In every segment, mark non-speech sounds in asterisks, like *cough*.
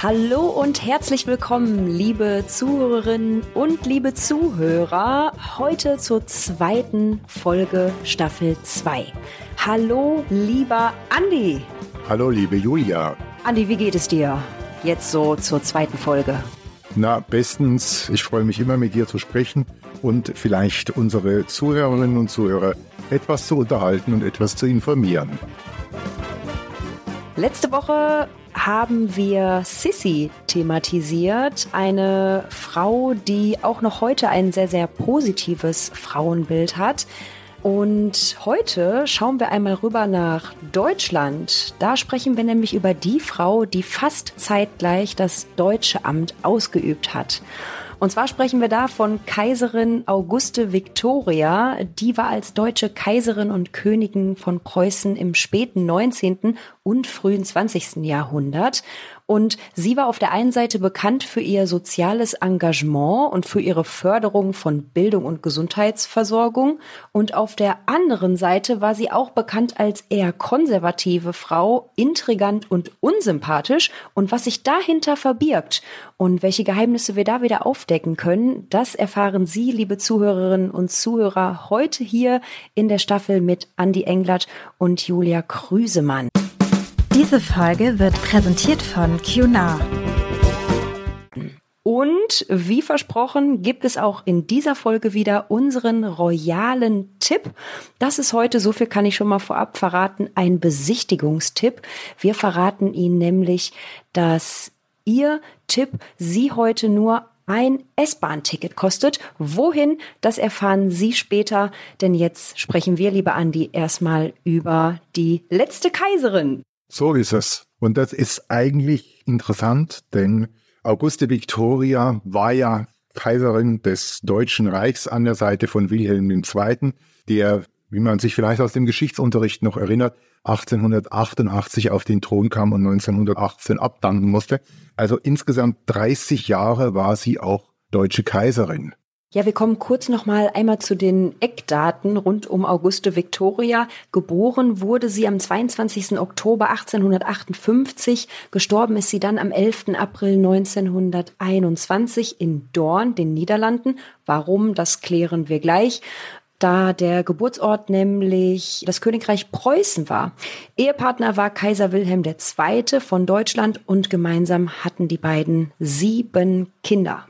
Hallo und herzlich willkommen, liebe Zuhörerinnen und liebe Zuhörer, heute zur zweiten Folge Staffel 2. Hallo, lieber Andi. Hallo, liebe Julia. Andi, wie geht es dir jetzt so zur zweiten Folge? Na, bestens. Ich freue mich immer mit dir zu sprechen und vielleicht unsere Zuhörerinnen und Zuhörer etwas zu unterhalten und etwas zu informieren. Letzte Woche haben wir Sissy thematisiert, eine Frau, die auch noch heute ein sehr, sehr positives Frauenbild hat. Und heute schauen wir einmal rüber nach Deutschland. Da sprechen wir nämlich über die Frau, die fast zeitgleich das deutsche Amt ausgeübt hat. Und zwar sprechen wir da von Kaiserin Auguste Victoria. Die war als deutsche Kaiserin und Königin von Preußen im späten 19. und frühen 20. Jahrhundert. Und sie war auf der einen Seite bekannt für ihr soziales Engagement und für ihre Förderung von Bildung und Gesundheitsversorgung. Und auf der anderen Seite war sie auch bekannt als eher konservative Frau, intrigant und unsympathisch. Und was sich dahinter verbirgt und welche Geheimnisse wir da wieder aufdecken können, das erfahren Sie, liebe Zuhörerinnen und Zuhörer, heute hier in der Staffel mit Andy Englert und Julia Krüsemann. Diese Folge wird präsentiert von QNAR. Und wie versprochen gibt es auch in dieser Folge wieder unseren royalen Tipp. Das ist heute, so viel kann ich schon mal vorab verraten, ein Besichtigungstipp. Wir verraten Ihnen nämlich, dass Ihr Tipp Sie heute nur ein S-Bahn-Ticket kostet. Wohin, das erfahren Sie später, denn jetzt sprechen wir, liebe Andi, erstmal über die letzte Kaiserin. So ist es. Und das ist eigentlich interessant, denn Auguste Victoria war ja Kaiserin des Deutschen Reichs an der Seite von Wilhelm II., der, wie man sich vielleicht aus dem Geschichtsunterricht noch erinnert, 1888 auf den Thron kam und 1918 abdanken musste. Also insgesamt 30 Jahre war sie auch deutsche Kaiserin. Ja, wir kommen kurz noch mal einmal zu den Eckdaten rund um Auguste Victoria. Geboren wurde sie am 22. Oktober 1858. Gestorben ist sie dann am 11. April 1921 in Dorn, den Niederlanden. Warum, das klären wir gleich da der Geburtsort nämlich das Königreich Preußen war. Ehepartner war Kaiser Wilhelm II. von Deutschland und gemeinsam hatten die beiden sieben Kinder.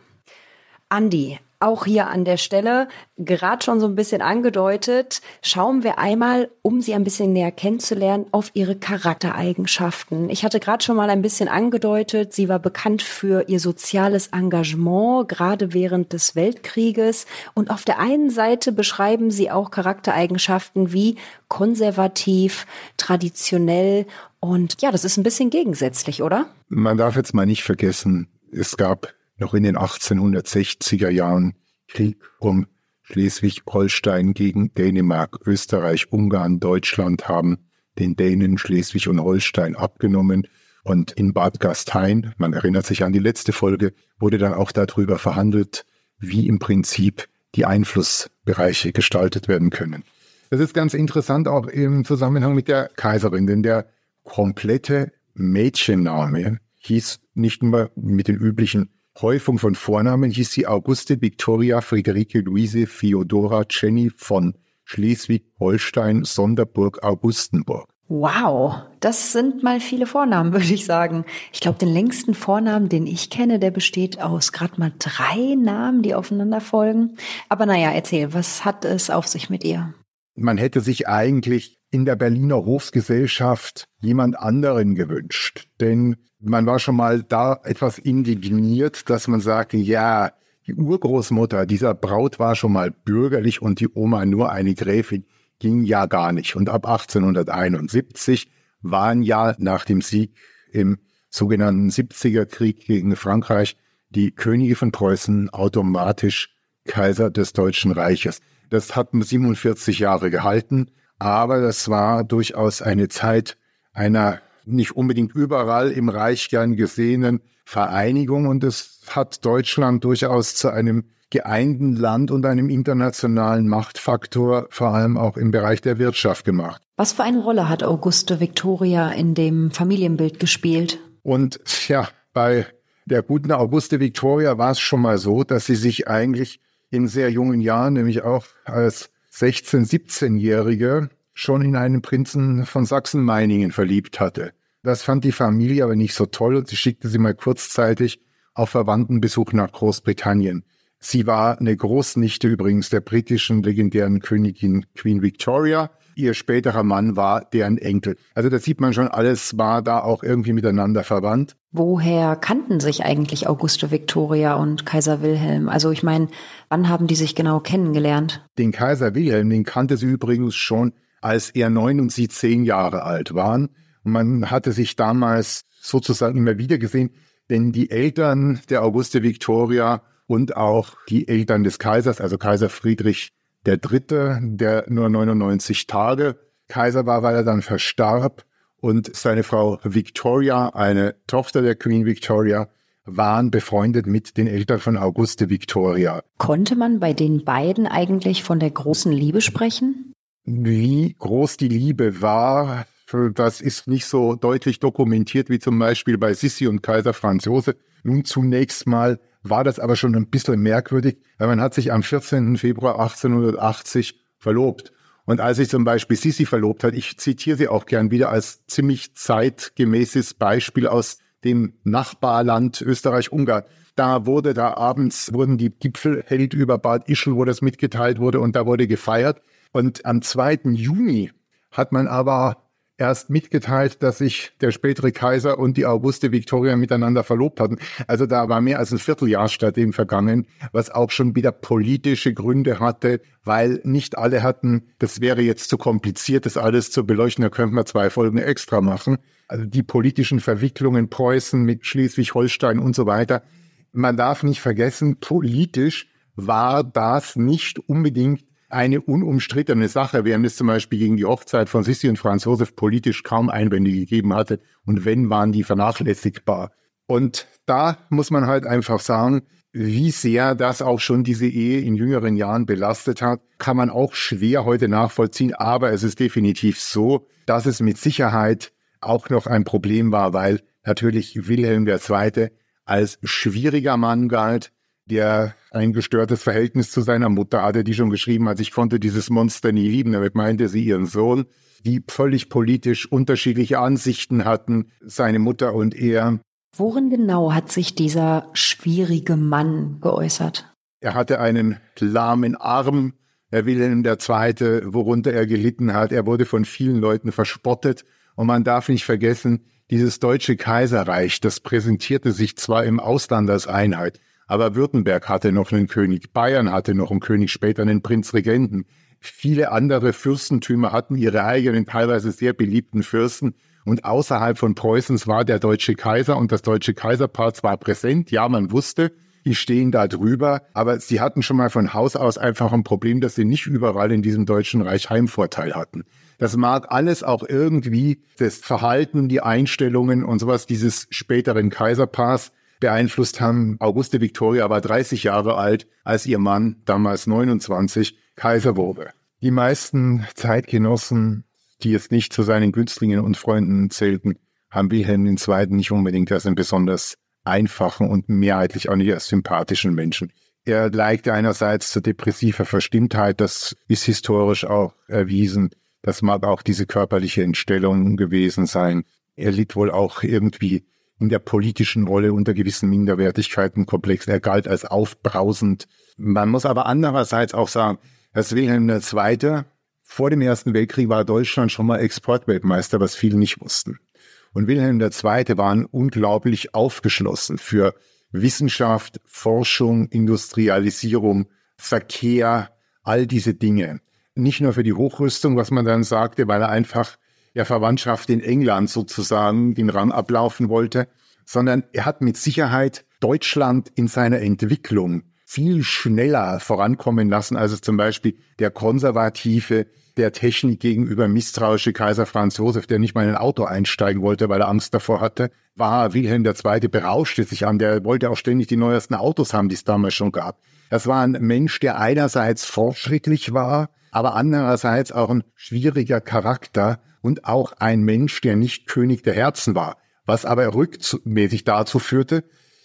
Andi, auch hier an der Stelle, gerade schon so ein bisschen angedeutet, schauen wir einmal, um sie ein bisschen näher kennenzulernen, auf ihre Charaktereigenschaften. Ich hatte gerade schon mal ein bisschen angedeutet, sie war bekannt für ihr soziales Engagement, gerade während des Weltkrieges. Und auf der einen Seite beschreiben sie auch Charaktereigenschaften wie konservativ, traditionell und ja, das ist ein bisschen gegensätzlich, oder? Man darf jetzt mal nicht vergessen, es gab noch in den 1860er Jahren Krieg um Schleswig-Holstein gegen Dänemark, Österreich, Ungarn, Deutschland haben den Dänen Schleswig und Holstein abgenommen. Und in Bad Gastein, man erinnert sich an die letzte Folge, wurde dann auch darüber verhandelt, wie im Prinzip die Einflussbereiche gestaltet werden können. Das ist ganz interessant auch im Zusammenhang mit der Kaiserin, denn der komplette Mädchenname hieß nicht nur mit den üblichen Häufung von Vornamen hieß sie Auguste Victoria Friederike Luise Theodora Jenny von Schleswig-Holstein Sonderburg Augustenburg. Wow, das sind mal viele Vornamen, *laughs* würde ich sagen. Ich glaube, den längsten Vornamen, den ich kenne, der besteht aus gerade mal drei Namen, die aufeinander folgen. Aber naja, erzähl, was hat es auf sich mit ihr? Man hätte sich eigentlich in der Berliner Hofsgesellschaft jemand anderen gewünscht. Denn man war schon mal da etwas indigniert, dass man sagte, ja, die Urgroßmutter dieser Braut war schon mal bürgerlich und die Oma nur eine Gräfin, ging ja gar nicht. Und ab 1871 waren ja nach dem Sieg im sogenannten 70er Krieg gegen Frankreich die Könige von Preußen automatisch Kaiser des Deutschen Reiches. Das hat 47 Jahre gehalten, aber das war durchaus eine Zeit einer nicht unbedingt überall im Reich gern gesehenen Vereinigung und es hat Deutschland durchaus zu einem geeinten Land und einem internationalen Machtfaktor, vor allem auch im Bereich der Wirtschaft gemacht. Was für eine Rolle hat Auguste Victoria in dem Familienbild gespielt? Und ja, Bei der guten Auguste Victoria war es schon mal so, dass sie sich eigentlich in sehr jungen Jahren, nämlich auch als 16-, 17-Jährige, schon in einen Prinzen von Sachsen-Meiningen verliebt hatte. Das fand die Familie aber nicht so toll und sie schickte sie mal kurzzeitig auf Verwandtenbesuch nach Großbritannien. Sie war eine Großnichte übrigens der britischen legendären Königin Queen Victoria. Ihr späterer Mann war deren Enkel. Also da sieht man schon, alles war da auch irgendwie miteinander verwandt. Woher kannten sich eigentlich Auguste Victoria und Kaiser Wilhelm? Also ich meine, wann haben die sich genau kennengelernt? Den Kaiser Wilhelm, den kannte sie übrigens schon, als er neun und sie zehn Jahre alt waren. Man hatte sich damals sozusagen immer wieder gesehen, denn die Eltern der Auguste Victoria und auch die Eltern des Kaisers, also Kaiser Friedrich III., der nur 99 Tage Kaiser war, weil er dann verstarb, und seine Frau Victoria, eine Tochter der Queen Victoria, waren befreundet mit den Eltern von Auguste Victoria. Konnte man bei den beiden eigentlich von der großen Liebe sprechen? Wie groß die Liebe war, das ist nicht so deutlich dokumentiert wie zum Beispiel bei Sissi und Kaiser Franz Josef. Nun zunächst mal war das aber schon ein bisschen merkwürdig, weil man hat sich am 14. Februar 1880 verlobt. Und als sich zum Beispiel Sissi verlobt hat, ich zitiere sie auch gern wieder als ziemlich zeitgemäßes Beispiel aus dem Nachbarland Österreich-Ungarn. Da wurde da abends, wurden die Gipfel hält über Bad Ischl, wo das mitgeteilt wurde und da wurde gefeiert. Und am 2. Juni hat man aber erst mitgeteilt, dass sich der spätere Kaiser und die Auguste Victoria miteinander verlobt hatten. Also da war mehr als ein Vierteljahr stattdem vergangen, was auch schon wieder politische Gründe hatte, weil nicht alle hatten, das wäre jetzt zu kompliziert, das alles zu beleuchten, da könnten wir zwei Folgen extra machen. Also die politischen Verwicklungen Preußen mit Schleswig-Holstein und so weiter. Man darf nicht vergessen, politisch war das nicht unbedingt eine unumstrittene Sache, während es zum Beispiel gegen die Hochzeit von Sissi und Franz Josef politisch kaum Einwände gegeben hatte. Und wenn, waren die vernachlässigbar. Und da muss man halt einfach sagen, wie sehr das auch schon diese Ehe in jüngeren Jahren belastet hat, kann man auch schwer heute nachvollziehen. Aber es ist definitiv so, dass es mit Sicherheit auch noch ein Problem war, weil natürlich Wilhelm II. als schwieriger Mann galt, der ein gestörtes Verhältnis zu seiner Mutter hatte, die schon geschrieben hat, ich konnte dieses Monster nie lieben. Damit meinte sie ihren Sohn, die völlig politisch unterschiedliche Ansichten hatten, seine Mutter und er. Worin genau hat sich dieser schwierige Mann geäußert? Er hatte einen lahmen Arm, er Wilhelm II., worunter er gelitten hat. Er wurde von vielen Leuten verspottet. Und man darf nicht vergessen, dieses deutsche Kaiserreich, das präsentierte sich zwar im Ausland als Einheit, aber Württemberg hatte noch einen König, Bayern hatte noch einen König, später einen Prinzregenten. Viele andere Fürstentümer hatten ihre eigenen, teilweise sehr beliebten Fürsten. Und außerhalb von Preußens war der deutsche Kaiser und das deutsche Kaiserpaar zwar präsent, ja, man wusste, die stehen da drüber, aber sie hatten schon mal von Haus aus einfach ein Problem, dass sie nicht überall in diesem deutschen Reich Heimvorteil hatten. Das mag alles auch irgendwie das Verhalten, die Einstellungen und sowas dieses späteren Kaiserpaars beeinflusst haben. Auguste Victoria war 30 Jahre alt, als ihr Mann, damals 29, Kaiser wurde. Die meisten Zeitgenossen, die jetzt nicht zu seinen Günstlingen und Freunden zählten, haben Wilhelm II. nicht unbedingt als einen besonders einfachen und mehrheitlich auch nicht als sympathischen Menschen. Er neigte einerseits zu depressiver Verstimmtheit, das ist historisch auch erwiesen. Das mag auch diese körperliche Entstellung gewesen sein. Er litt wohl auch irgendwie in der politischen Rolle unter gewissen Minderwertigkeitenkomplex. Er galt als aufbrausend. Man muss aber andererseits auch sagen, dass Wilhelm II. vor dem Ersten Weltkrieg war Deutschland schon mal Exportweltmeister, was viele nicht wussten. Und Wilhelm II. war unglaublich aufgeschlossen für Wissenschaft, Forschung, Industrialisierung, Verkehr, all diese Dinge. Nicht nur für die Hochrüstung, was man dann sagte, weil er einfach der Verwandtschaft in England sozusagen den Rang ablaufen wollte, sondern er hat mit Sicherheit Deutschland in seiner Entwicklung viel schneller vorankommen lassen, als es zum Beispiel der konservative, der Technik gegenüber misstrauische Kaiser Franz Josef, der nicht mal in ein Auto einsteigen wollte, weil er Angst davor hatte, war Wilhelm II. berauschte sich an, der wollte auch ständig die neuesten Autos haben, die es damals schon gab. Das war ein Mensch, der einerseits fortschrittlich war, aber andererseits auch ein schwieriger Charakter und auch ein Mensch, der nicht König der Herzen war, was aber rückmäßig dazu führte,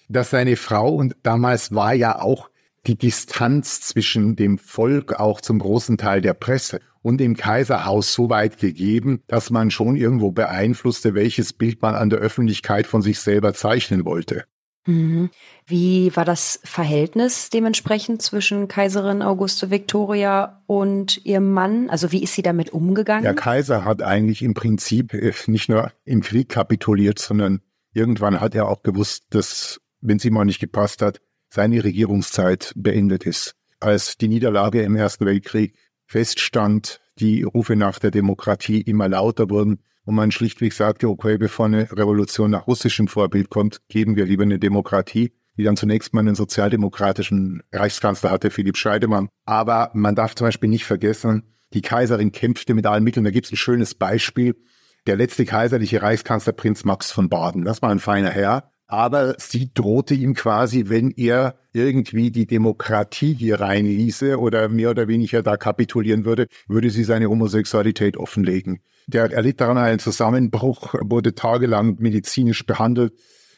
dass seine Frau, und damals war ja auch die Distanz zwischen dem Volk, auch zum großen Teil der Presse und dem Kaiserhaus so weit gegeben, dass man schon irgendwo beeinflusste, welches Bild man an der Öffentlichkeit von sich selber zeichnen wollte. Mhm. Wie war das Verhältnis dementsprechend zwischen Kaiserin Auguste Victoria und ihrem Mann? Also wie ist sie damit umgegangen? Der Kaiser hat eigentlich im Prinzip äh, nicht nur im Krieg kapituliert, sondern irgendwann hat er auch gewusst, dass, wenn sie mal nicht gepasst hat, seine Regierungszeit beendet ist. Als die Niederlage im Ersten Weltkrieg feststand, die Rufe nach der Demokratie immer lauter wurden und man schlichtweg sagte, okay, bevor eine Revolution nach russischem Vorbild kommt, geben wir lieber eine Demokratie, die dann zunächst mal einen sozialdemokratischen Reichskanzler hatte, Philipp Scheidemann. Aber man darf zum Beispiel nicht vergessen, die Kaiserin kämpfte mit allen Mitteln. Da gibt es ein schönes Beispiel. Der letzte kaiserliche Reichskanzler Prinz Max von Baden, das war ein feiner Herr, aber sie drohte ihm quasi, wenn er irgendwie die Demokratie hier reinließe oder mehr oder weniger da kapitulieren würde, würde sie seine Homosexualität offenlegen. Der erlitt daran einen Zusammenbruch, wurde tagelang medizinisch behandelt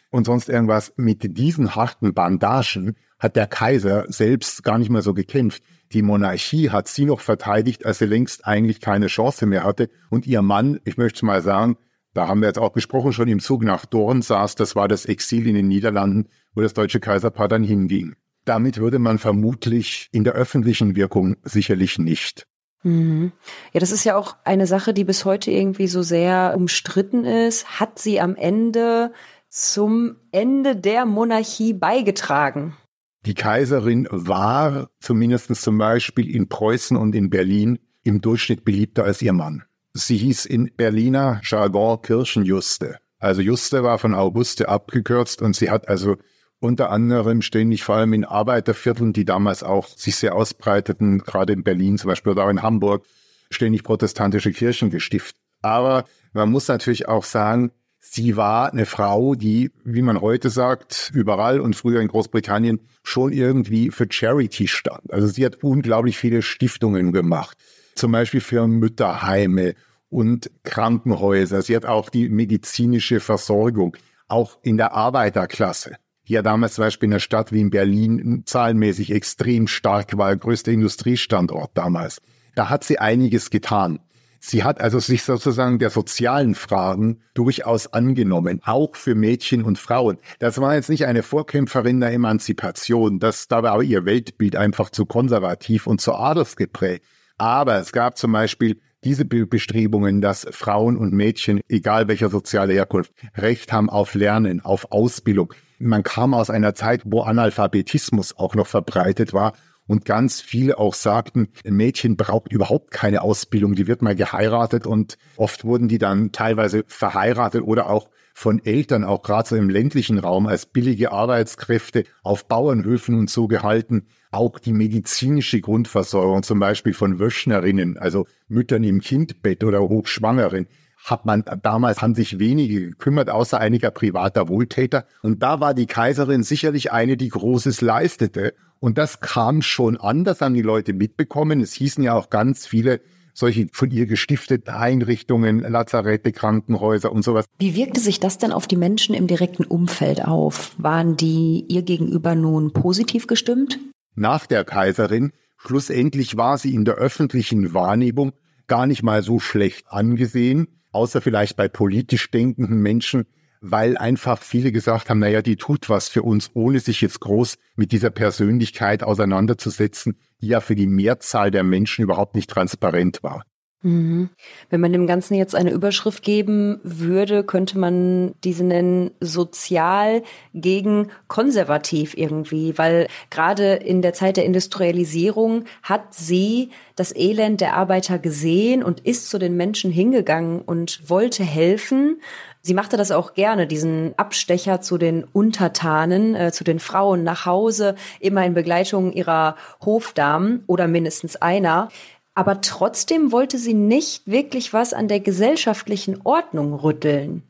und sonst irgendwas. Mit diesen harten Bandagen hat der Kaiser selbst gar nicht mehr so gekämpft. Die Monarchie hat sie noch verteidigt, als sie längst eigentlich keine Chance mehr hatte. Und ihr Mann, ich möchte mal sagen, da haben wir jetzt auch gesprochen, schon im Zug nach Dorn saß, das war das Exil in den Niederlanden, wo das deutsche Kaiserpaar dann hinging. Damit würde man vermutlich in der öffentlichen Wirkung sicherlich nicht. Mhm. Ja, das ist ja auch eine Sache, die bis heute irgendwie so sehr umstritten ist. Hat sie am Ende zum Ende der Monarchie beigetragen? Die Kaiserin war zumindest zum Beispiel in Preußen und in Berlin im Durchschnitt beliebter als ihr Mann. Sie hieß in Berliner Jargon Kirchenjuste. Also Juste war von Auguste abgekürzt und sie hat also unter anderem ständig vor allem in Arbeitervierteln, die damals auch sich sehr ausbreiteten, gerade in Berlin zum Beispiel oder auch in Hamburg, ständig protestantische Kirchen gestiftet. Aber man muss natürlich auch sagen, sie war eine Frau, die, wie man heute sagt, überall und früher in Großbritannien schon irgendwie für Charity stand. Also sie hat unglaublich viele Stiftungen gemacht zum Beispiel für Mütterheime und Krankenhäuser. Sie hat auch die medizinische Versorgung, auch in der Arbeiterklasse, ja damals zum Beispiel in einer Stadt wie in Berlin zahlenmäßig extrem stark war, größter Industriestandort damals. Da hat sie einiges getan. Sie hat also sich sozusagen der sozialen Fragen durchaus angenommen, auch für Mädchen und Frauen. Das war jetzt nicht eine Vorkämpferin der Emanzipation, das, da war ihr Weltbild einfach zu konservativ und zu adelsgeprägt. Aber es gab zum Beispiel diese Bestrebungen, dass Frauen und Mädchen, egal welcher soziale Herkunft, Recht haben auf Lernen, auf Ausbildung. Man kam aus einer Zeit, wo Analphabetismus auch noch verbreitet war und ganz viele auch sagten, ein Mädchen braucht überhaupt keine Ausbildung, die wird mal geheiratet und oft wurden die dann teilweise verheiratet oder auch von Eltern, auch gerade so im ländlichen Raum, als billige Arbeitskräfte auf Bauernhöfen und so gehalten auch die medizinische Grundversorgung, zum Beispiel von Wöchnerinnen, also Müttern im Kindbett oder Hochschwangeren, hat man damals haben sich wenige gekümmert, außer einiger privater Wohltäter. Und da war die Kaiserin sicherlich eine, die Großes leistete. Und das kam schon an, das haben die Leute mitbekommen. Es hießen ja auch ganz viele solche von ihr gestifteten Einrichtungen, Lazarette, Krankenhäuser und sowas. Wie wirkte sich das denn auf die Menschen im direkten Umfeld auf? Waren die ihr gegenüber nun positiv gestimmt? Nach der Kaiserin. Schlussendlich war sie in der öffentlichen Wahrnehmung gar nicht mal so schlecht angesehen, außer vielleicht bei politisch denkenden Menschen, weil einfach viele gesagt haben, naja, die tut was für uns, ohne sich jetzt groß mit dieser Persönlichkeit auseinanderzusetzen, die ja für die Mehrzahl der Menschen überhaupt nicht transparent war. Mhm. Wenn man dem Ganzen jetzt eine Überschrift geben würde, könnte man diese nennen sozial gegen konservativ irgendwie, weil gerade in der Zeit der Industrialisierung hat sie das Elend der Arbeiter gesehen und ist zu den Menschen hingegangen und wollte helfen. Sie machte das auch gerne, diesen Abstecher zu den Untertanen, äh, zu den Frauen nach Hause, immer in Begleitung ihrer Hofdamen oder mindestens einer. Aber trotzdem wollte sie nicht wirklich was an der gesellschaftlichen Ordnung rütteln.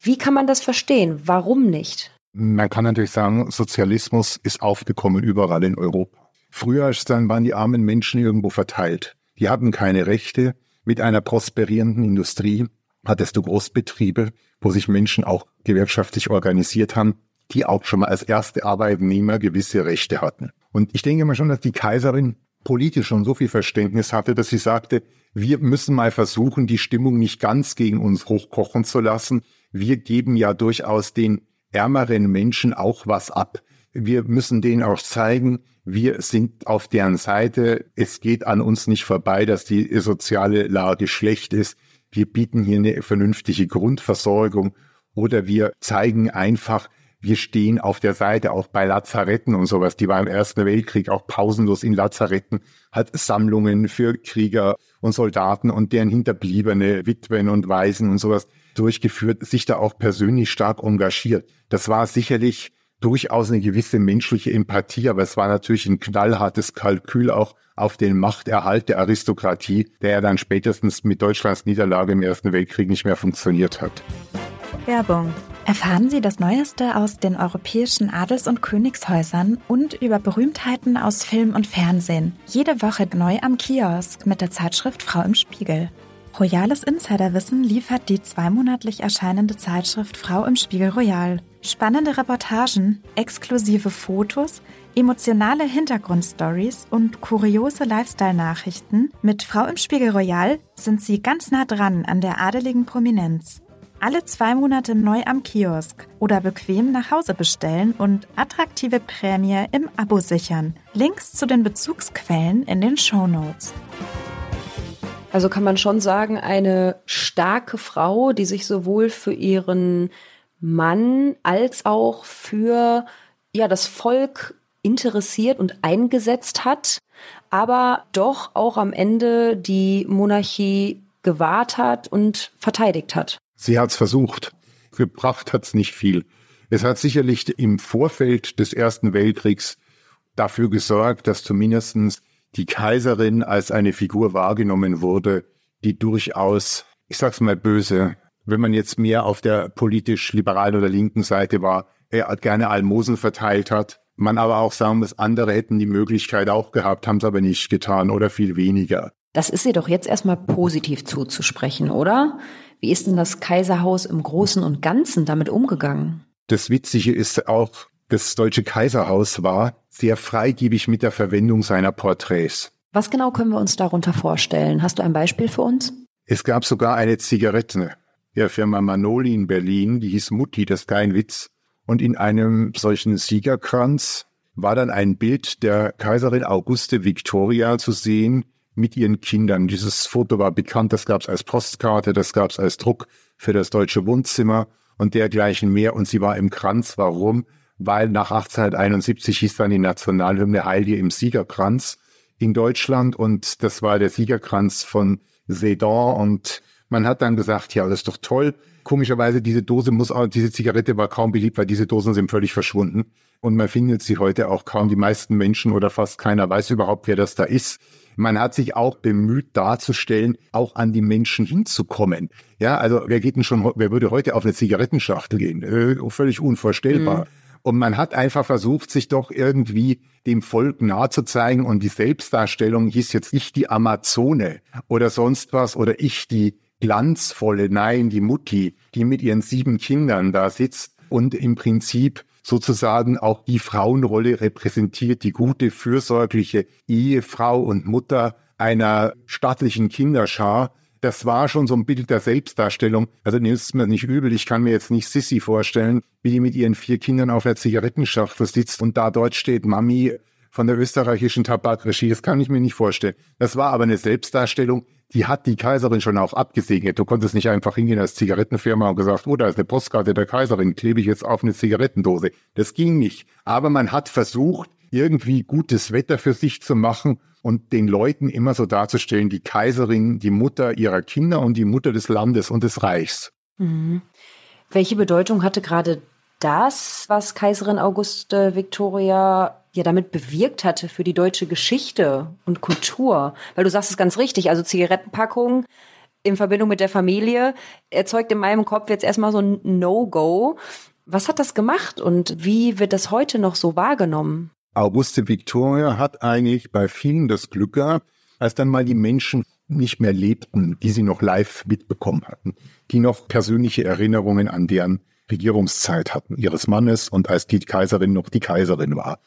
Wie kann man das verstehen? Warum nicht? Man kann natürlich sagen, Sozialismus ist aufgekommen überall in Europa. Früher dann waren die armen Menschen irgendwo verteilt. Die hatten keine Rechte. Mit einer prosperierenden Industrie hattest du Großbetriebe, wo sich Menschen auch gewerkschaftlich organisiert haben, die auch schon mal als erste Arbeitnehmer gewisse Rechte hatten. Und ich denke mal schon, dass die Kaiserin politisch schon so viel Verständnis hatte, dass sie sagte, wir müssen mal versuchen, die Stimmung nicht ganz gegen uns hochkochen zu lassen. Wir geben ja durchaus den ärmeren Menschen auch was ab. Wir müssen denen auch zeigen, wir sind auf deren Seite. Es geht an uns nicht vorbei, dass die soziale Lage schlecht ist. Wir bieten hier eine vernünftige Grundversorgung oder wir zeigen einfach, wir stehen auf der Seite auch bei Lazaretten und sowas. Die war im Ersten Weltkrieg auch pausenlos in Lazaretten, hat Sammlungen für Krieger und Soldaten und deren Hinterbliebene, Witwen und Waisen und sowas durchgeführt, sich da auch persönlich stark engagiert. Das war sicherlich durchaus eine gewisse menschliche Empathie, aber es war natürlich ein knallhartes Kalkül auch auf den Machterhalt der Aristokratie, der ja dann spätestens mit Deutschlands Niederlage im Ersten Weltkrieg nicht mehr funktioniert hat. Werbung. Erfahren Sie das Neueste aus den europäischen Adels- und Königshäusern und über Berühmtheiten aus Film und Fernsehen. Jede Woche neu am Kiosk mit der Zeitschrift Frau im Spiegel. Royales Insiderwissen liefert die zweimonatlich erscheinende Zeitschrift Frau im Spiegel Royal. Spannende Reportagen, exklusive Fotos, emotionale Hintergrundstories und kuriose Lifestyle-Nachrichten mit Frau im Spiegel Royal sind Sie ganz nah dran an der adeligen Prominenz. Alle zwei Monate neu am Kiosk oder bequem nach Hause bestellen und attraktive Prämie im Abo sichern. Links zu den Bezugsquellen in den Show Notes. Also kann man schon sagen, eine starke Frau, die sich sowohl für ihren Mann als auch für ja das Volk interessiert und eingesetzt hat, aber doch auch am Ende die Monarchie gewahrt hat und verteidigt hat. Sie hat es versucht. Gebracht hat es nicht viel. Es hat sicherlich im Vorfeld des Ersten Weltkriegs dafür gesorgt, dass zumindest die Kaiserin als eine Figur wahrgenommen wurde, die durchaus, ich sag's mal böse, wenn man jetzt mehr auf der politisch liberalen oder linken Seite war, er gerne Almosen verteilt hat. Man aber auch sagen muss, andere hätten die Möglichkeit auch gehabt, haben es aber nicht getan oder viel weniger. Das ist ihr doch jetzt erstmal positiv zuzusprechen, oder? Wie ist denn das Kaiserhaus im Großen und Ganzen damit umgegangen? Das Witzige ist auch, das Deutsche Kaiserhaus war sehr freigebig mit der Verwendung seiner Porträts. Was genau können wir uns darunter vorstellen? Hast du ein Beispiel für uns? Es gab sogar eine Zigarette der Firma Manoli in Berlin, die hieß Mutti, das ist kein Witz. Und in einem solchen Siegerkranz war dann ein Bild der Kaiserin Auguste Victoria zu sehen, mit ihren Kindern. Dieses Foto war bekannt, das gab es als Postkarte, das gab es als Druck für das Deutsche Wohnzimmer und dergleichen mehr. Und sie war im Kranz. Warum? Weil nach 1871 hieß dann die Nationalhymne Heil dir im Siegerkranz in Deutschland und das war der Siegerkranz von Sedan und man hat dann gesagt, ja, das ist doch toll. Komischerweise, diese Dose muss auch, diese Zigarette war kaum beliebt, weil diese Dosen sind völlig verschwunden. Und man findet sie heute auch kaum. Die meisten Menschen oder fast keiner weiß überhaupt, wer das da ist. Man hat sich auch bemüht darzustellen, auch an die Menschen hinzukommen. Ja, also wer geht denn schon, wer würde heute auf eine Zigarettenschachtel gehen? Äh, völlig unvorstellbar. Mhm. Und man hat einfach versucht, sich doch irgendwie dem Volk nahe zu zeigen. Und die Selbstdarstellung hieß jetzt nicht die Amazone oder sonst was oder ich die glanzvolle, nein, die Mutti, die mit ihren sieben Kindern da sitzt und im Prinzip sozusagen auch die Frauenrolle repräsentiert, die gute, fürsorgliche Ehefrau und Mutter einer stattlichen Kinderschar. Das war schon so ein Bild der Selbstdarstellung. Also nehmt es mir nicht übel. Ich kann mir jetzt nicht Sissy vorstellen, wie die mit ihren vier Kindern auf der Zigarettenschachtel sitzt und da dort steht Mami von der österreichischen Tabakregie. Das kann ich mir nicht vorstellen. Das war aber eine Selbstdarstellung, die hat die Kaiserin schon auch abgesegnet. Du konntest nicht einfach hingehen als Zigarettenfirma und gesagt, oh, da ist eine Postkarte der Kaiserin, klebe ich jetzt auf eine Zigarettendose. Das ging nicht. Aber man hat versucht, irgendwie gutes Wetter für sich zu machen und den Leuten immer so darzustellen, die Kaiserin, die Mutter ihrer Kinder und die Mutter des Landes und des Reichs. Mhm. Welche Bedeutung hatte gerade das, was Kaiserin Auguste Victoria ja damit bewirkt hatte für die deutsche Geschichte und Kultur. Weil du sagst es ganz richtig, also Zigarettenpackung in Verbindung mit der Familie erzeugt in meinem Kopf jetzt erstmal so ein No-Go. Was hat das gemacht und wie wird das heute noch so wahrgenommen? Auguste Victoria hat eigentlich bei vielen das Glück gehabt, als dann mal die Menschen nicht mehr lebten, die sie noch live mitbekommen hatten, die noch persönliche Erinnerungen an deren Regierungszeit hatten, ihres Mannes und als die Kaiserin noch die Kaiserin war,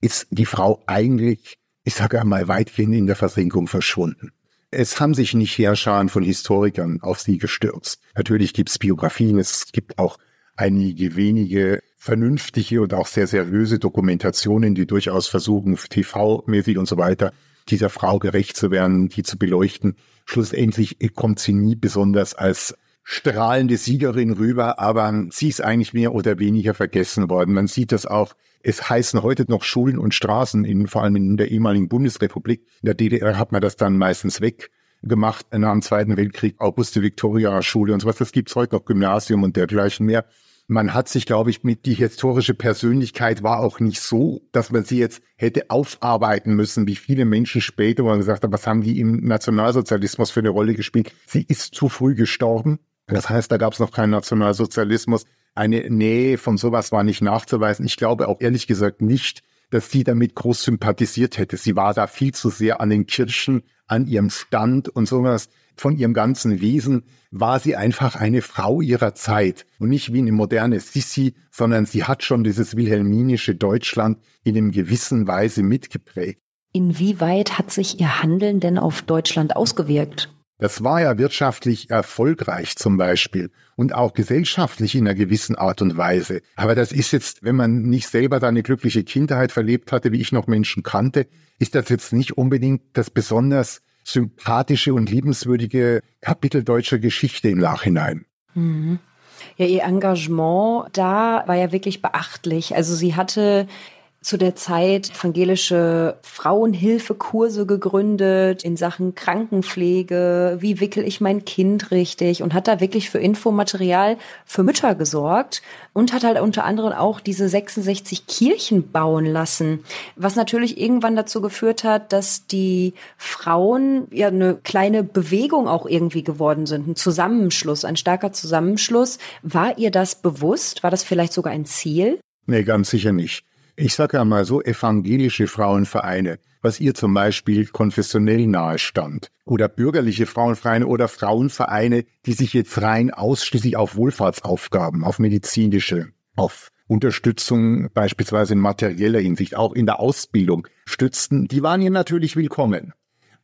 ist die Frau eigentlich, ich sage einmal, weitgehend in der Versenkung verschwunden. Es haben sich nicht Heerscharen von Historikern auf sie gestürzt. Natürlich gibt es Biografien, es gibt auch einige wenige vernünftige und auch sehr seriöse Dokumentationen, die durchaus versuchen, TV-mäßig und so weiter, dieser Frau gerecht zu werden, die zu beleuchten. Schlussendlich kommt sie nie besonders als strahlende Siegerin rüber, aber sie ist eigentlich mehr oder weniger vergessen worden. Man sieht das auch. Es heißen heute noch Schulen und Straßen, in, vor allem in der ehemaligen Bundesrepublik. In der DDR hat man das dann meistens weggemacht nach dem Zweiten Weltkrieg, Auguste Victoria Schule und sowas. Das gibt's heute noch Gymnasium und dergleichen mehr. Man hat sich, glaube ich, mit die historische Persönlichkeit war auch nicht so, dass man sie jetzt hätte aufarbeiten müssen, wie viele Menschen später, wo man gesagt hat, was haben die im Nationalsozialismus für eine Rolle gespielt. Sie ist zu früh gestorben. Das heißt, da gab es noch keinen Nationalsozialismus. Eine Nähe von sowas war nicht nachzuweisen. Ich glaube auch ehrlich gesagt nicht, dass sie damit groß sympathisiert hätte. Sie war da viel zu sehr an den Kirchen, an ihrem Stand und sowas. Von ihrem ganzen Wesen war sie einfach eine Frau ihrer Zeit und nicht wie eine moderne Sissi, sondern sie hat schon dieses wilhelminische Deutschland in einem gewissen Weise mitgeprägt. Inwieweit hat sich ihr Handeln denn auf Deutschland ausgewirkt? Das war ja wirtschaftlich erfolgreich zum Beispiel und auch gesellschaftlich in einer gewissen Art und Weise. Aber das ist jetzt, wenn man nicht selber da eine glückliche Kindheit verlebt hatte, wie ich noch Menschen kannte, ist das jetzt nicht unbedingt das besonders sympathische und liebenswürdige Kapitel deutscher Geschichte im Nachhinein. Mhm. Ja, ihr Engagement da war ja wirklich beachtlich. Also sie hatte zu der Zeit evangelische Frauenhilfekurse gegründet in Sachen Krankenpflege, wie wickel ich mein Kind richtig und hat da wirklich für Infomaterial für Mütter gesorgt und hat halt unter anderem auch diese 66 Kirchen bauen lassen, was natürlich irgendwann dazu geführt hat, dass die Frauen ja eine kleine Bewegung auch irgendwie geworden sind, ein Zusammenschluss, ein starker Zusammenschluss. War ihr das bewusst? War das vielleicht sogar ein Ziel? Nee, ganz sicher nicht. Ich sage ja mal so, evangelische Frauenvereine, was ihr zum Beispiel konfessionell nahe stand, oder bürgerliche Frauenvereine oder Frauenvereine, die sich jetzt rein ausschließlich auf Wohlfahrtsaufgaben, auf medizinische, auf Unterstützung beispielsweise in materieller Hinsicht, auch in der Ausbildung stützten, die waren ihr natürlich willkommen.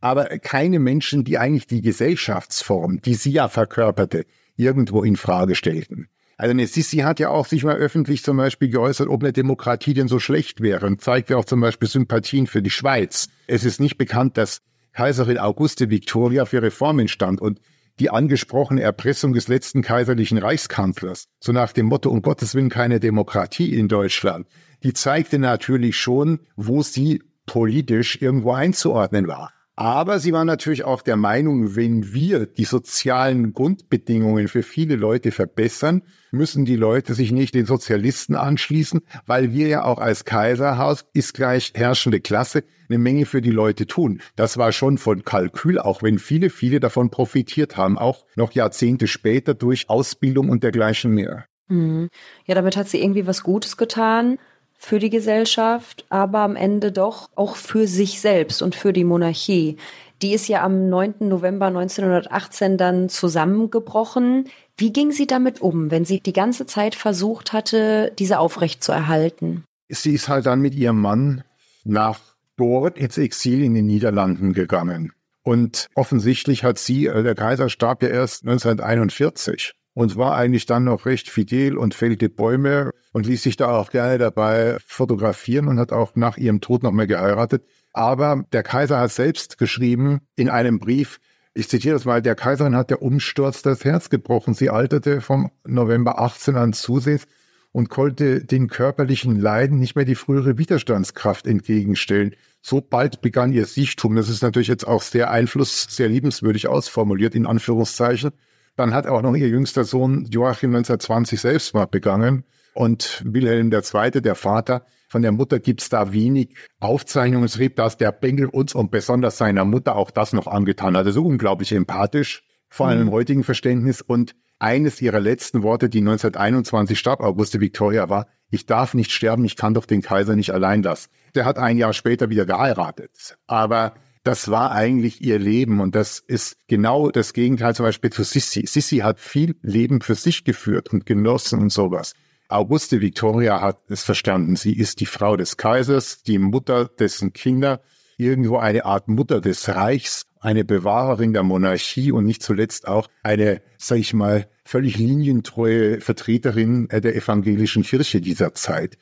Aber keine Menschen, die eigentlich die Gesellschaftsform, die sie ja verkörperte, irgendwo in Frage stellten. Also eine Sissi hat ja auch sich mal öffentlich zum Beispiel geäußert, ob eine Demokratie denn so schlecht wäre und zeigt ja auch zum Beispiel Sympathien für die Schweiz. Es ist nicht bekannt, dass Kaiserin Auguste Victoria für Reformen stand und die angesprochene Erpressung des letzten kaiserlichen Reichskanzlers, so nach dem Motto, um Gottes Willen keine Demokratie in Deutschland, die zeigte natürlich schon, wo sie politisch irgendwo einzuordnen war. Aber sie war natürlich auch der Meinung, wenn wir die sozialen Grundbedingungen für viele Leute verbessern, müssen die Leute sich nicht den Sozialisten anschließen, weil wir ja auch als Kaiserhaus ist gleich herrschende Klasse eine Menge für die Leute tun. Das war schon von Kalkül, auch wenn viele, viele davon profitiert haben, auch noch Jahrzehnte später durch Ausbildung und dergleichen mehr. Mhm. Ja, damit hat sie irgendwie was Gutes getan für die Gesellschaft, aber am Ende doch auch für sich selbst und für die Monarchie. Die ist ja am 9. November 1918 dann zusammengebrochen. Wie ging sie damit um, wenn sie die ganze Zeit versucht hatte, diese aufrecht zu erhalten? Sie ist halt dann mit ihrem Mann nach dort ins Exil in den Niederlanden gegangen. Und offensichtlich hat sie, äh, der Kaiser starb ja erst 1941 und war eigentlich dann noch recht fidel und fällte Bäume und ließ sich da auch gerne dabei fotografieren und hat auch nach ihrem Tod noch mehr geheiratet. Aber der Kaiser hat selbst geschrieben in einem Brief, ich zitiere das mal, der Kaiserin hat der Umsturz das Herz gebrochen. Sie alterte vom November 18 an zusehends und konnte den körperlichen Leiden nicht mehr die frühere Widerstandskraft entgegenstellen. So bald begann ihr Siechtum. Das ist natürlich jetzt auch sehr einfluss, sehr liebenswürdig ausformuliert, in Anführungszeichen. Dann hat auch noch ihr jüngster Sohn Joachim 1920 Selbstmord begangen. Und Wilhelm II., der Vater, von der Mutter gibt's da wenig Aufzeichnungen. Es rieb, dass der Bengel uns und besonders seiner Mutter auch das noch angetan hat. Also unglaublich empathisch, vor allem im mhm. heutigen Verständnis. Und eines ihrer letzten Worte, die 1921 starb, Auguste Victoria, war, ich darf nicht sterben, ich kann doch den Kaiser nicht allein lassen. Der hat ein Jahr später wieder geheiratet. Aber das war eigentlich ihr Leben und das ist genau das Gegenteil zum Beispiel zu Sissi. Sissi hat viel Leben für sich geführt und genossen und sowas. Auguste Victoria hat es verstanden. Sie ist die Frau des Kaisers, die Mutter dessen Kinder, irgendwo eine Art Mutter des Reichs, eine Bewahrerin der Monarchie und nicht zuletzt auch eine, sag ich mal, völlig linientreue Vertreterin der evangelischen Kirche dieser Zeit.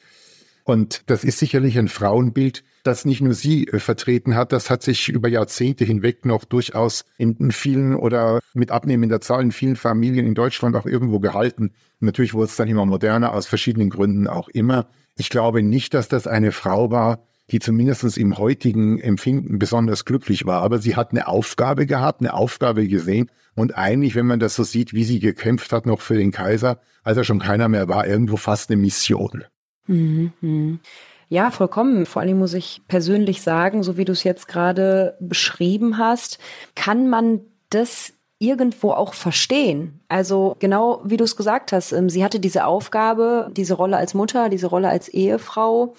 Und das ist sicherlich ein Frauenbild, das nicht nur sie äh, vertreten hat, das hat sich über Jahrzehnte hinweg noch durchaus in vielen oder mit abnehmender Zahl in vielen Familien in Deutschland auch irgendwo gehalten. Natürlich wurde es dann immer moderner, aus verschiedenen Gründen auch immer. Ich glaube nicht, dass das eine Frau war, die zumindest im heutigen Empfinden besonders glücklich war. Aber sie hat eine Aufgabe gehabt, eine Aufgabe gesehen. Und eigentlich, wenn man das so sieht, wie sie gekämpft hat noch für den Kaiser, als er schon keiner mehr war, irgendwo fast eine Mission. Mhm. Ja, vollkommen. Vor allem muss ich persönlich sagen, so wie du es jetzt gerade beschrieben hast, kann man das irgendwo auch verstehen. Also genau wie du es gesagt hast, ähm, sie hatte diese Aufgabe, diese Rolle als Mutter, diese Rolle als Ehefrau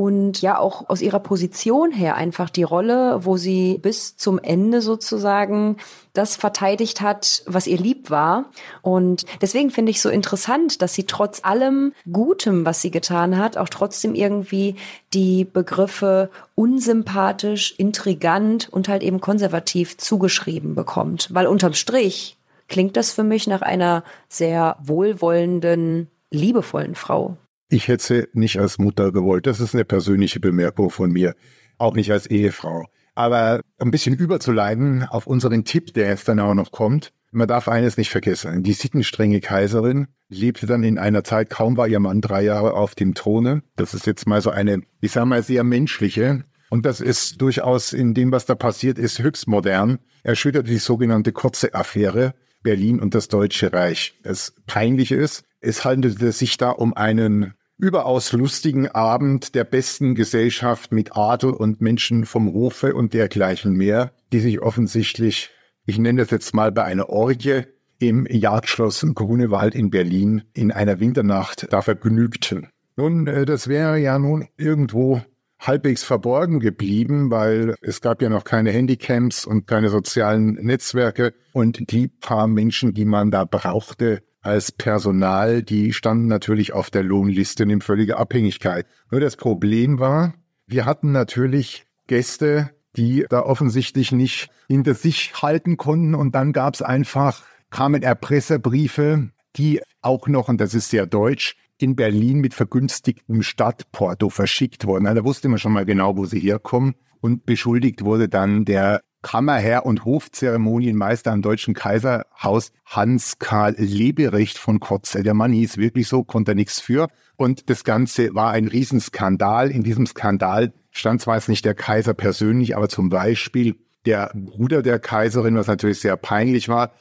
und ja auch aus ihrer Position her einfach die Rolle, wo sie bis zum Ende sozusagen das verteidigt hat, was ihr lieb war. Und deswegen finde ich so interessant, dass sie trotz allem Gutem, was sie getan hat, auch trotzdem irgendwie die Begriffe unsympathisch, intrigant und halt eben konservativ zugeschrieben bekommt. Weil unterm Strich klingt das für mich nach einer sehr wohlwollenden, liebevollen Frau. Ich hätte sie nicht als Mutter gewollt. Das ist eine persönliche Bemerkung von mir. Auch nicht als Ehefrau. Aber ein bisschen überzuleiten auf unseren Tipp, der jetzt dann auch noch kommt. Man darf eines nicht vergessen. Die sittenstrenge Kaiserin lebte dann in einer Zeit, kaum war ihr Mann drei Jahre auf dem Throne. Das ist jetzt mal so eine, ich sage mal, sehr menschliche. Und das ist durchaus in dem, was da passiert ist, höchst modern. Erschüttert die sogenannte kurze Affäre Berlin und das Deutsche Reich. Das Peinliche ist, es handelte sich da um einen überaus lustigen Abend der besten Gesellschaft mit Adel und Menschen vom Hofe und dergleichen mehr, die sich offensichtlich, ich nenne das jetzt mal bei einer Orgie, im Jagdschloss Grunewald in Berlin in einer Winternacht da vergnügten. Nun, äh, das wäre ja nun irgendwo halbwegs verborgen geblieben, weil es gab ja noch keine Handycams und keine sozialen Netzwerke und die paar Menschen, die man da brauchte, als Personal, die standen natürlich auf der Lohnliste in völliger Abhängigkeit. Nur das Problem war, wir hatten natürlich Gäste, die da offensichtlich nicht hinter sich halten konnten und dann gab es einfach, kamen Erpresserbriefe, die auch noch, und das ist sehr deutsch, in Berlin mit vergünstigtem Stadtporto verschickt wurden. Da wusste man schon mal genau, wo sie herkommen. Und beschuldigt wurde dann der Kammerherr und Hofzeremonienmeister am Deutschen Kaiserhaus Hans Karl Leberecht von Kotze. Der Mann hieß wirklich so, konnte nichts für. Und das Ganze war ein Riesenskandal. In diesem Skandal stand zwar jetzt nicht der Kaiser persönlich, aber zum Beispiel der Bruder der Kaiserin, was natürlich sehr peinlich war,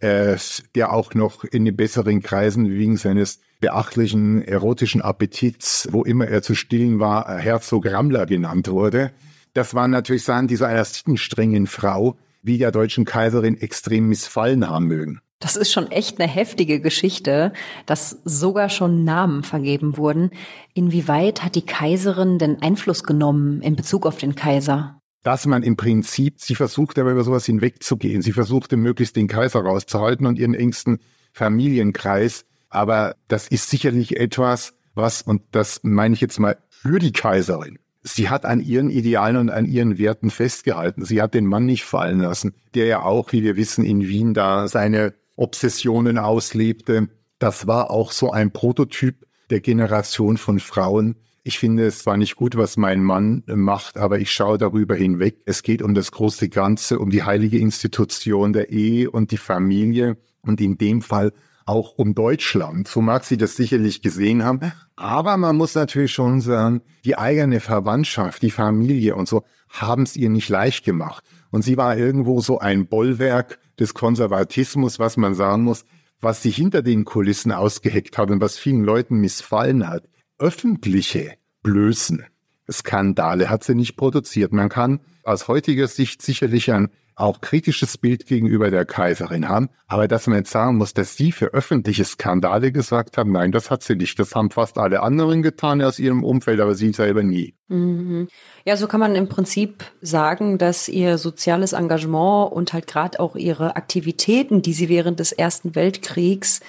äh, der auch noch in den besseren Kreisen wegen seines beachtlichen erotischen Appetits, wo immer er zu stillen war, Herzog Rammler genannt wurde. Das waren natürlich Sachen, die so einer strengen Frau wie der deutschen Kaiserin extrem missfallen haben mögen. Das ist schon echt eine heftige Geschichte, dass sogar schon Namen vergeben wurden. Inwieweit hat die Kaiserin denn Einfluss genommen in Bezug auf den Kaiser? Dass man im Prinzip, sie versuchte aber über sowas hinwegzugehen. Sie versuchte möglichst den Kaiser rauszuhalten und ihren engsten Familienkreis. Aber das ist sicherlich etwas, was, und das meine ich jetzt mal für die Kaiserin, sie hat an ihren Idealen und an ihren Werten festgehalten. Sie hat den Mann nicht fallen lassen, der ja auch, wie wir wissen, in Wien da seine Obsessionen auslebte. Das war auch so ein Prototyp der Generation von Frauen. Ich finde es zwar nicht gut, was mein Mann macht, aber ich schaue darüber hinweg. Es geht um das große Ganze, um die heilige Institution der Ehe und die Familie und in dem Fall auch um Deutschland. So mag sie das sicherlich gesehen haben. Aber man muss natürlich schon sagen, die eigene Verwandtschaft, die Familie und so haben es ihr nicht leicht gemacht. Und sie war irgendwo so ein Bollwerk des Konservatismus, was man sagen muss, was sie hinter den Kulissen ausgeheckt hat und was vielen Leuten missfallen hat. Öffentliche Blößen, Skandale hat sie nicht produziert. Man kann aus heutiger Sicht sicherlich an auch kritisches Bild gegenüber der Kaiserin haben. Aber dass man jetzt sagen muss, dass sie für öffentliche Skandale gesagt haben, nein, das hat sie nicht. Das haben fast alle anderen getan aus ihrem Umfeld, aber sie selber nie. Mhm. Ja, so kann man im Prinzip sagen, dass ihr soziales Engagement und halt gerade auch ihre Aktivitäten, die sie während des Ersten Weltkriegs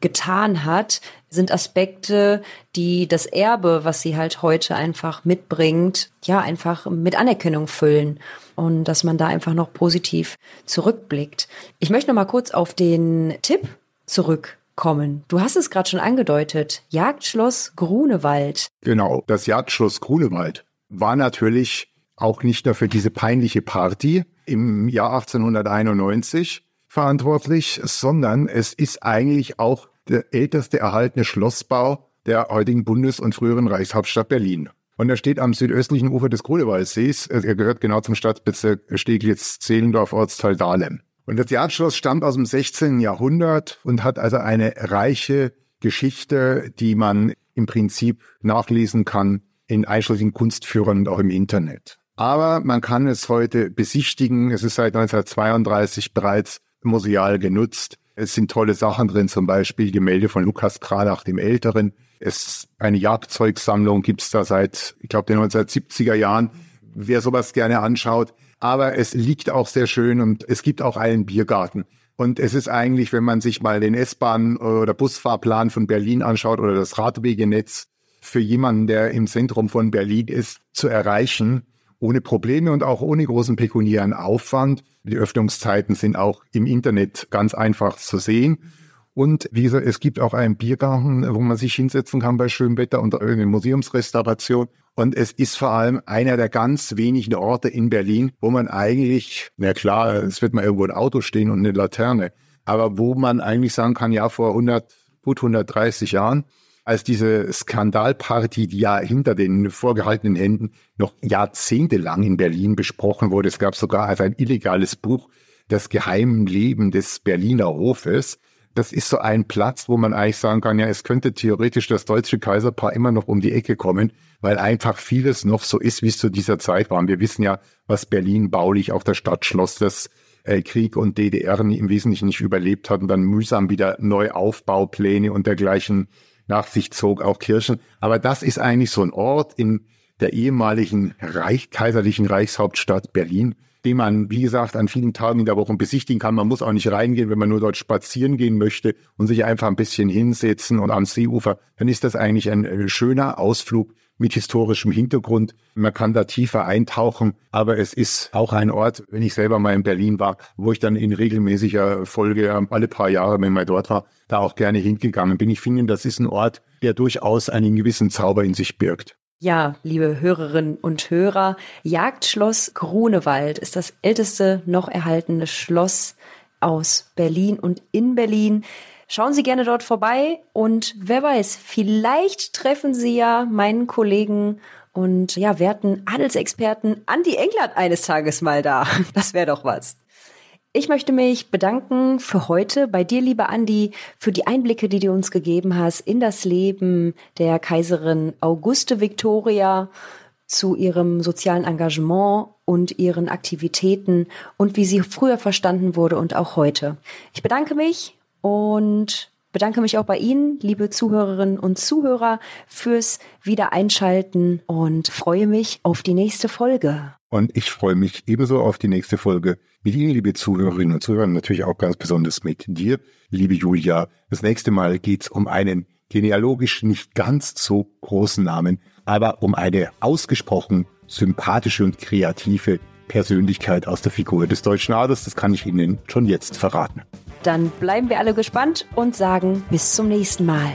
getan hat, sind Aspekte, die das Erbe, was sie halt heute einfach mitbringt, ja, einfach mit Anerkennung füllen und dass man da einfach noch positiv zurückblickt. Ich möchte noch mal kurz auf den Tipp zurückkommen. Du hast es gerade schon angedeutet. Jagdschloss Grunewald. Genau, das Jagdschloss Grunewald war natürlich auch nicht nur für diese peinliche Party im Jahr 1891, verantwortlich, sondern es ist eigentlich auch der älteste erhaltene Schlossbau der heutigen Bundes- und früheren Reichshauptstadt Berlin. Und er steht am südöstlichen Ufer des Grunewaldsees. Er gehört genau zum Stadtbezirk Steglitz-Zehlendorf, Ortsteil Dahlem. Und das Jagdschloss stammt aus dem 16. Jahrhundert und hat also eine reiche Geschichte, die man im Prinzip nachlesen kann in einschlägigen Kunstführern und auch im Internet. Aber man kann es heute besichtigen. Es ist seit 1932 bereits museal genutzt. Es sind tolle Sachen drin, zum Beispiel Gemälde von Lukas Kranach dem Älteren. Es eine Jagdzeugsammlung gibt's da seit, ich glaube, den 1970er Jahren. Wer sowas gerne anschaut. Aber es liegt auch sehr schön und es gibt auch einen Biergarten. Und es ist eigentlich, wenn man sich mal den S-Bahn- oder Busfahrplan von Berlin anschaut oder das Radwegenetz, für jemanden, der im Zentrum von Berlin ist, zu erreichen ohne Probleme und auch ohne großen pekuniären Aufwand. Die Öffnungszeiten sind auch im Internet ganz einfach zu sehen. Und wie gesagt, es gibt auch einen Biergarten, wo man sich hinsetzen kann bei schönem Wetter und eine Museumsrestauration. Und es ist vor allem einer der ganz wenigen Orte in Berlin, wo man eigentlich, na klar, es wird mal irgendwo ein Auto stehen und eine Laterne, aber wo man eigentlich sagen kann, ja, vor 100, gut 130 Jahren als diese Skandalparty, die ja hinter den vorgehaltenen Händen noch jahrzehntelang in Berlin besprochen wurde. Es gab sogar also ein illegales Buch, das geheimen Leben des Berliner Hofes. Das ist so ein Platz, wo man eigentlich sagen kann, ja, es könnte theoretisch das deutsche Kaiserpaar immer noch um die Ecke kommen, weil einfach vieles noch so ist, wie es zu dieser Zeit war. Und wir wissen ja, was Berlin baulich auf der Stadt schloss, das äh, Krieg und DDR im Wesentlichen nicht überlebt hatten, dann mühsam wieder Neuaufbaupläne und dergleichen nach sich zog, auch Kirchen. Aber das ist eigentlich so ein Ort in der ehemaligen Reich, kaiserlichen Reichshauptstadt Berlin, den man, wie gesagt, an vielen Tagen in der Woche besichtigen kann. Man muss auch nicht reingehen, wenn man nur dort spazieren gehen möchte und sich einfach ein bisschen hinsetzen und am Seeufer, dann ist das eigentlich ein äh, schöner Ausflug mit historischem Hintergrund. Man kann da tiefer eintauchen, aber es ist auch ein Ort, wenn ich selber mal in Berlin war, wo ich dann in regelmäßiger Folge alle paar Jahre, wenn man dort war, da auch gerne hingegangen bin. Ich finde, das ist ein Ort, der durchaus einen gewissen Zauber in sich birgt. Ja, liebe Hörerinnen und Hörer, Jagdschloss Grunewald ist das älteste noch erhaltene Schloss aus Berlin und in Berlin. Schauen Sie gerne dort vorbei und wer weiß, vielleicht treffen Sie ja meinen Kollegen und ja, werten Adelsexperten Andi Englert eines Tages mal da. Das wäre doch was. Ich möchte mich bedanken für heute bei dir, lieber Andi, für die Einblicke, die du uns gegeben hast in das Leben der Kaiserin Auguste Victoria, zu ihrem sozialen Engagement und ihren Aktivitäten und wie sie früher verstanden wurde und auch heute. Ich bedanke mich und bedanke mich auch bei Ihnen, liebe Zuhörerinnen und Zuhörer, fürs Wiedereinschalten und freue mich auf die nächste Folge. Und ich freue mich ebenso auf die nächste Folge mit Ihnen, liebe Zuhörerinnen und Zuhörer, natürlich auch ganz besonders mit dir, liebe Julia. Das nächste Mal geht es um einen genealogisch nicht ganz so großen Namen, aber um eine ausgesprochen sympathische und kreative Persönlichkeit aus der Figur des deutschen Adels. Das kann ich Ihnen schon jetzt verraten. Dann bleiben wir alle gespannt und sagen bis zum nächsten Mal.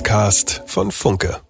Podcast von Funke.